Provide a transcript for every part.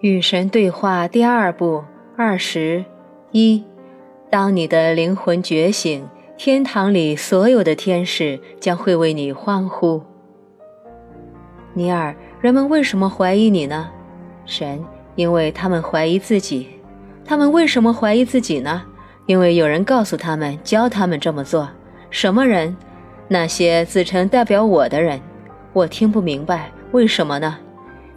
与神对话第二部二十一。当你的灵魂觉醒，天堂里所有的天使将会为你欢呼。尼尔，人们为什么怀疑你呢？神，因为他们怀疑自己。他们为什么怀疑自己呢？因为有人告诉他们，教他们这么做。什么人？那些自称代表我的人。我听不明白，为什么呢？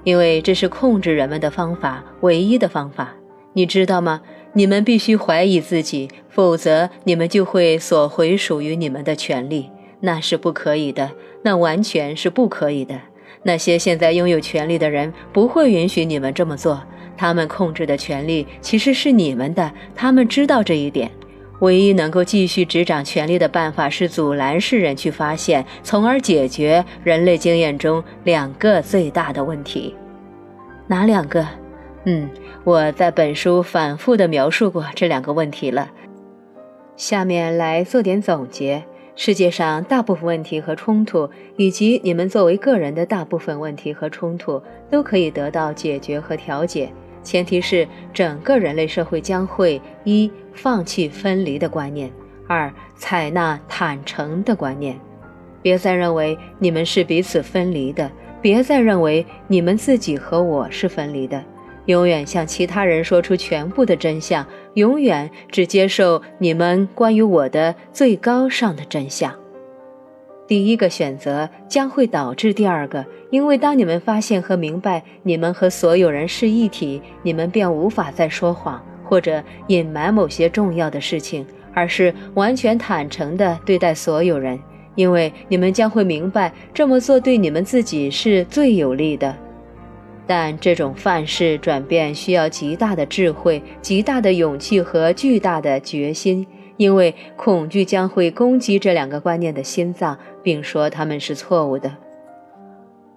因为这是控制人们的方法，唯一的方法，你知道吗？你们必须怀疑自己，否则你们就会索回属于你们的权利，那是不可以的，那完全是不可以的。那些现在拥有权利的人不会允许你们这么做，他们控制的权利其实是你们的，他们知道这一点。唯一能够继续执掌权力的办法是阻拦世人去发现，从而解决人类经验中两个最大的问题。哪两个？嗯，我在本书反复地描述过这两个问题了。下面来做点总结：世界上大部分问题和冲突，以及你们作为个人的大部分问题和冲突，都可以得到解决和调解。前提是整个人类社会将会一放弃分离的观念，二采纳坦诚的观念。别再认为你们是彼此分离的，别再认为你们自己和我是分离的。永远向其他人说出全部的真相，永远只接受你们关于我的最高尚的真相。第一个选择将会导致第二个，因为当你们发现和明白你们和所有人是一体，你们便无法再说谎或者隐瞒某些重要的事情，而是完全坦诚地对待所有人，因为你们将会明白这么做对你们自己是最有利的。但这种范式转变需要极大的智慧、极大的勇气和巨大的决心。因为恐惧将会攻击这两个观念的心脏，并说他们是错误的。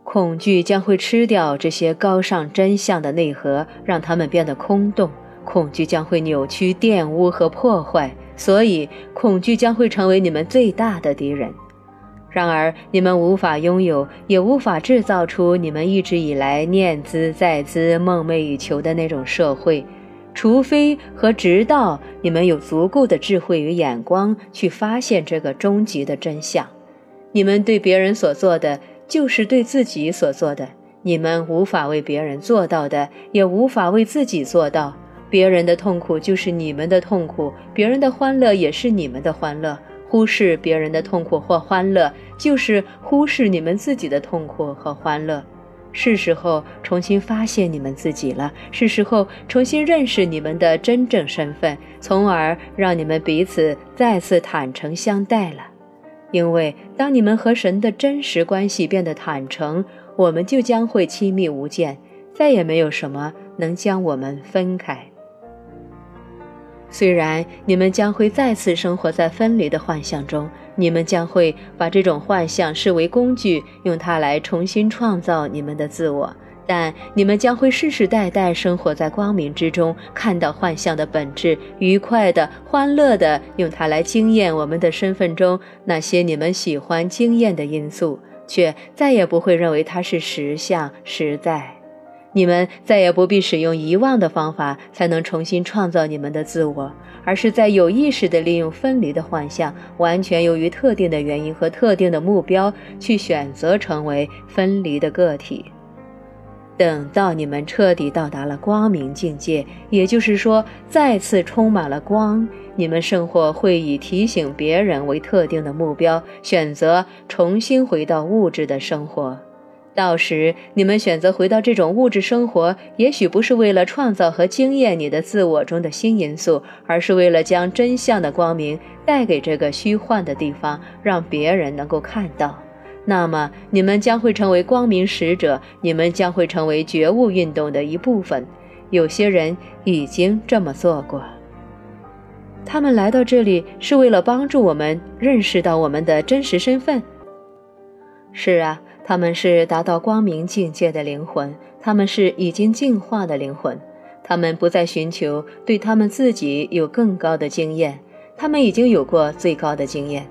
恐惧将会吃掉这些高尚真相的内核，让它们变得空洞。恐惧将会扭曲、玷污和破坏，所以恐惧将会成为你们最大的敌人。然而，你们无法拥有，也无法制造出你们一直以来念兹在兹、梦寐以求的那种社会。除非和直到你们有足够的智慧与眼光去发现这个终极的真相，你们对别人所做的就是对自己所做的。你们无法为别人做到的，也无法为自己做到。别人的痛苦就是你们的痛苦，别人的欢乐也是你们的欢乐。忽视别人的痛苦或欢乐，就是忽视你们自己的痛苦和欢乐。是时候重新发现你们自己了，是时候重新认识你们的真正身份，从而让你们彼此再次坦诚相待了。因为当你们和神的真实关系变得坦诚，我们就将会亲密无间，再也没有什么能将我们分开。虽然你们将会再次生活在分离的幻象中。你们将会把这种幻象视为工具，用它来重新创造你们的自我。但你们将会世世代代生活在光明之中，看到幻象的本质，愉快的、欢乐的，用它来惊艳我们的身份中那些你们喜欢惊艳的因素，却再也不会认为它是实相、实在。你们再也不必使用遗忘的方法才能重新创造你们的自我，而是在有意识地利用分离的幻象，完全由于特定的原因和特定的目标去选择成为分离的个体。等到你们彻底到达了光明境界，也就是说再次充满了光，你们生活会以提醒别人为特定的目标，选择重新回到物质的生活。到时，你们选择回到这种物质生活，也许不是为了创造和惊艳你的自我中的新因素，而是为了将真相的光明带给这个虚幻的地方，让别人能够看到。那么，你们将会成为光明使者，你们将会成为觉悟运动的一部分。有些人已经这么做过。他们来到这里是为了帮助我们认识到我们的真实身份。是啊。他们是达到光明境界的灵魂，他们是已经进化的灵魂，他们不再寻求对他们自己有更高的经验，他们已经有过最高的经验，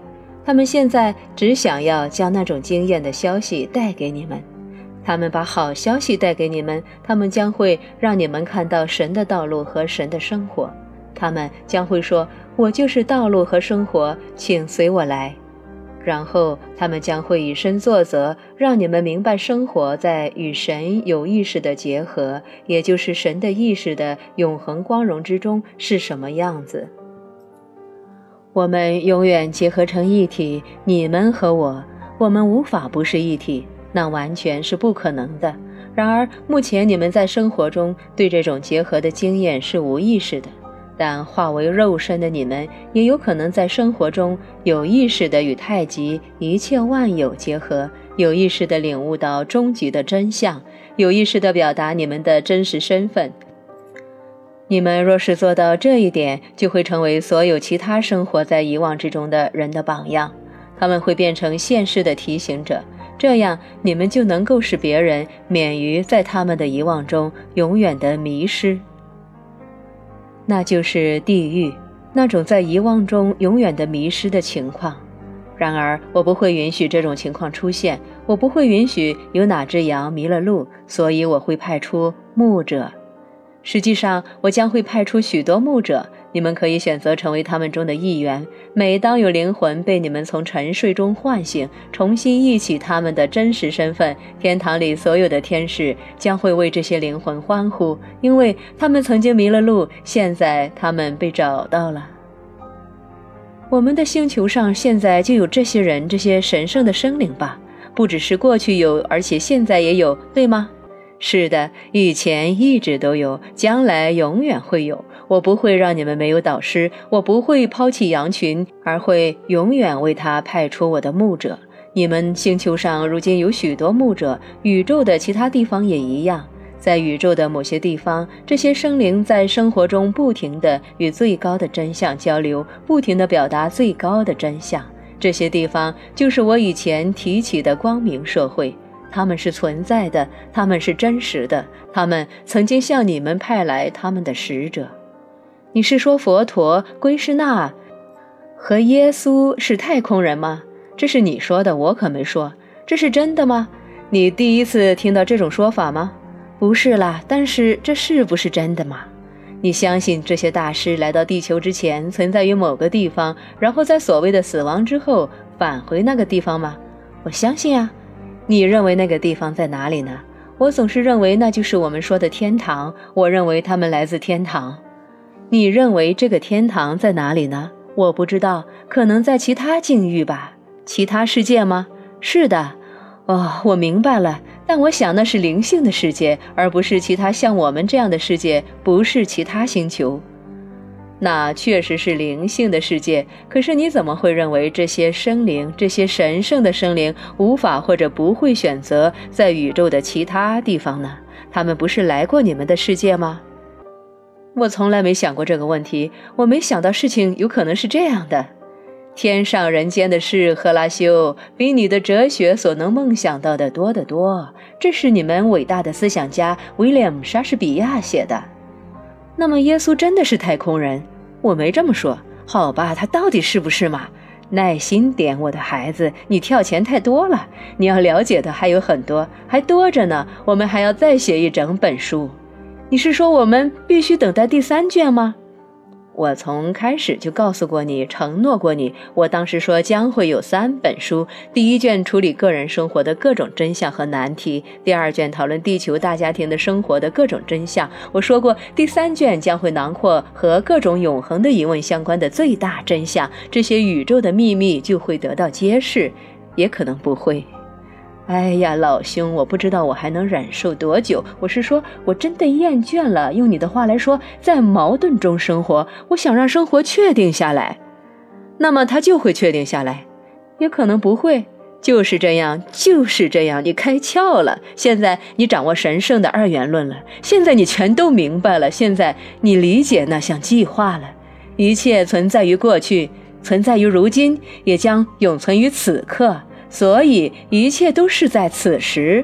他们现在只想要将那种经验的消息带给你们。他们把好消息带给你们，他们将会让你们看到神的道路和神的生活。他们将会说：“我就是道路和生活，请随我来。”然后他们将会以身作则，让你们明白生活在与神有意识的结合，也就是神的意识的永恒光荣之中是什么样子。我们永远结合成一体，你们和我，我们无法不是一体，那完全是不可能的。然而，目前你们在生活中对这种结合的经验是无意识的。但化为肉身的你们，也有可能在生活中有意识地与太极一切万有结合，有意识地领悟到终极的真相，有意识地表达你们的真实身份。你们若是做到这一点，就会成为所有其他生活在遗忘之中的人的榜样。他们会变成现世的提醒者，这样你们就能够使别人免于在他们的遗忘中永远的迷失。那就是地狱，那种在遗忘中永远的迷失的情况。然而，我不会允许这种情况出现，我不会允许有哪只羊迷了路，所以我会派出牧者。实际上，我将会派出许多牧者。你们可以选择成为他们中的一员。每当有灵魂被你们从沉睡中唤醒，重新忆起他们的真实身份，天堂里所有的天使将会为这些灵魂欢呼，因为他们曾经迷了路，现在他们被找到了。我们的星球上现在就有这些人，这些神圣的生灵吧？不只是过去有，而且现在也有，对吗？是的，以前一直都有，将来永远会有。我不会让你们没有导师，我不会抛弃羊群，而会永远为他派出我的牧者。你们星球上如今有许多牧者，宇宙的其他地方也一样。在宇宙的某些地方，这些生灵在生活中不停地与最高的真相交流，不停地表达最高的真相。这些地方就是我以前提起的光明社会。他们是存在的，他们是真实的，他们曾经向你们派来他们的使者。你是说佛陀、归师那和耶稣是太空人吗？这是你说的，我可没说。这是真的吗？你第一次听到这种说法吗？不是啦，但是这是不是真的吗？你相信这些大师来到地球之前存在于某个地方，然后在所谓的死亡之后返回那个地方吗？我相信啊。你认为那个地方在哪里呢？我总是认为那就是我们说的天堂。我认为他们来自天堂。你认为这个天堂在哪里呢？我不知道，可能在其他境遇吧，其他世界吗？是的。哦，我明白了。但我想那是灵性的世界，而不是其他像我们这样的世界，不是其他星球。那确实是灵性的世界，可是你怎么会认为这些生灵、这些神圣的生灵无法或者不会选择在宇宙的其他地方呢？他们不是来过你们的世界吗？我从来没想过这个问题，我没想到事情有可能是这样的。天上人间的事，赫拉修，比你的哲学所能梦想到的多得多。这是你们伟大的思想家威廉·莎士比亚写的。那么，耶稣真的是太空人？我没这么说，好吧，他到底是不是嘛？耐心点，我的孩子，你跳钱太多了，你要了解的还有很多，还多着呢。我们还要再写一整本书。你是说我们必须等待第三卷吗？我从开始就告诉过你，承诺过你。我当时说将会有三本书：第一卷处理个人生活的各种真相和难题；第二卷讨论地球大家庭的生活的各种真相。我说过，第三卷将会囊括和各种永恒的疑问相关的最大真相。这些宇宙的秘密就会得到揭示，也可能不会。哎呀，老兄，我不知道我还能忍受多久。我是说，我真的厌倦了。用你的话来说，在矛盾中生活。我想让生活确定下来，那么它就会确定下来，也可能不会。就是这样，就是这样。你开窍了，现在你掌握神圣的二元论了。现在你全都明白了。现在你理解那项计划了。一切存在于过去，存在于如今，也将永存于此刻。所以一切都是在此时，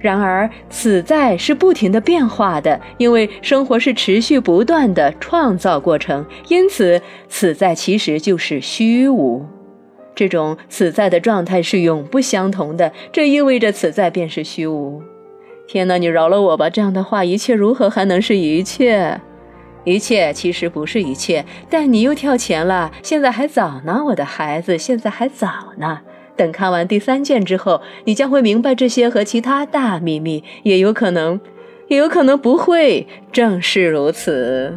然而此在是不停的变化的，因为生活是持续不断的创造过程，因此此在其实就是虚无。这种此在的状态是永不相同的，这意味着此在便是虚无。天哪，你饶了我吧！这样的话，一切如何还能是一切？一切其实不是一切，但你又跳前了。现在还早呢，我的孩子，现在还早呢。等看完第三卷之后，你将会明白这些和其他大秘密，也有可能，也有可能不会。正是如此。